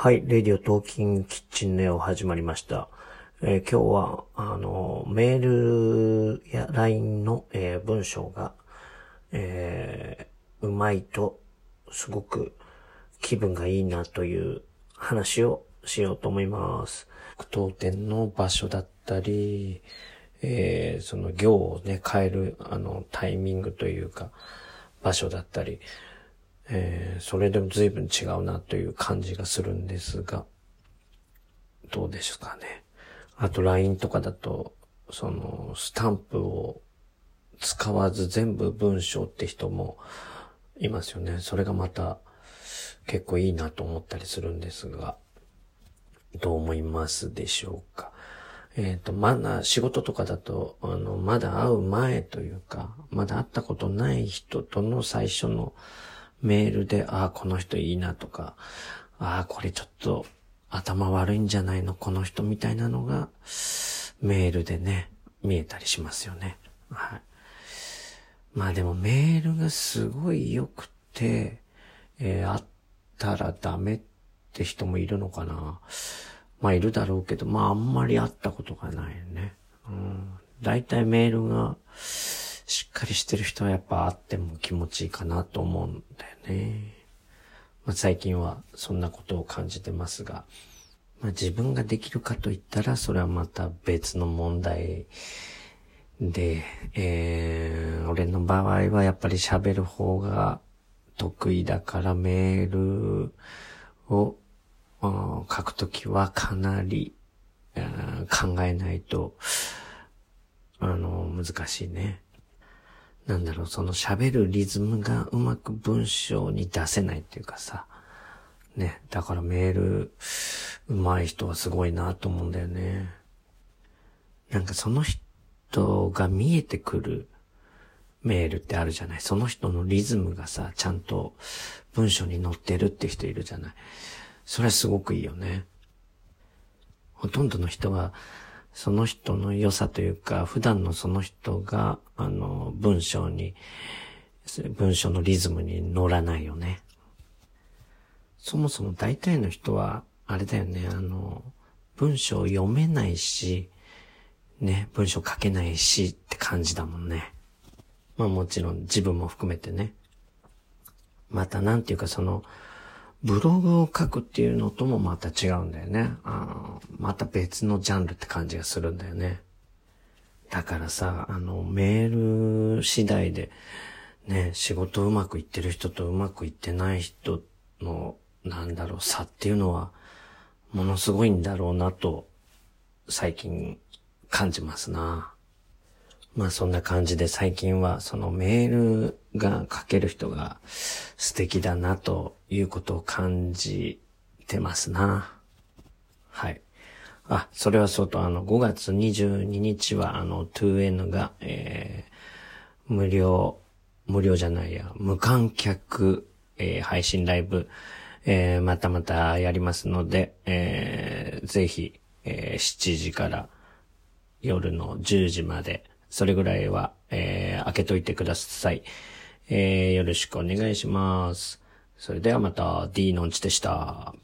はい、レディオトーキングキッチンネオ始まりました。えー、今日は、あの、メールや LINE の、えー、文章が、えー、うまいと、すごく気分がいいなという話をしようと思います。当店の場所だったり、えー、その行をね、変える、あの、タイミングというか、場所だったり、えー、それでも随分違うなという感じがするんですが、どうですかね。あと LINE とかだと、その、スタンプを使わず全部文章って人もいますよね。それがまた結構いいなと思ったりするんですが、どう思いますでしょうか。えっ、ー、と、まだ仕事とかだと、あの、まだ会う前というか、まだ会ったことない人との最初のメールで、ああ、この人いいなとか、ああ、これちょっと頭悪いんじゃないの、この人みたいなのが、メールでね、見えたりしますよね。はい。まあでもメールがすごい良くて、えー、あったらダメって人もいるのかな。まあいるだろうけど、まああんまり会ったことがないよね。うん。大体メールが、しっかりしてる人はやっぱあっても気持ちいいかなと思うんだよね。まあ、最近はそんなことを感じてますが、まあ、自分ができるかと言ったらそれはまた別の問題で、えー、俺の場合はやっぱり喋る方が得意だからメールを書くときはかなり考えないと、あの、難しいね。なんだろう、その喋るリズムがうまく文章に出せないっていうかさ。ね。だからメール、上手い人はすごいなと思うんだよね。なんかその人が見えてくるメールってあるじゃない。その人のリズムがさ、ちゃんと文章に載ってるって人いるじゃない。それはすごくいいよね。ほとんどの人は、その人の良さというか、普段のその人が、あの、文章に、文章のリズムに乗らないよね。そもそも大体の人は、あれだよね、あの、文章読めないし、ね、文章書けないしって感じだもんね。まあもちろん自分も含めてね。またなんていうかその、ブログを書くっていうのともまた違うんだよね。あまた別のジャンルって感じがするんだよね。だからさ、あの、メール次第で、ね、仕事うまくいってる人とうまくいってない人の、なんだろう、差っていうのは、ものすごいんだろうなと、最近感じますな。まあそんな感じで最近はそのメールが書ける人が素敵だなということを感じてますな。はい。あ、それはそうと、あの、5月22日は、あの、2N が、えー、無料、無料じゃないや、無観客、えー、配信ライブ、えー、またまたやりますので、えー、ぜひ、えー、7時から夜の10時まで、それぐらいは、えー、開けといてください。えー、よろしくお願いします。それではまた、D のんちでした。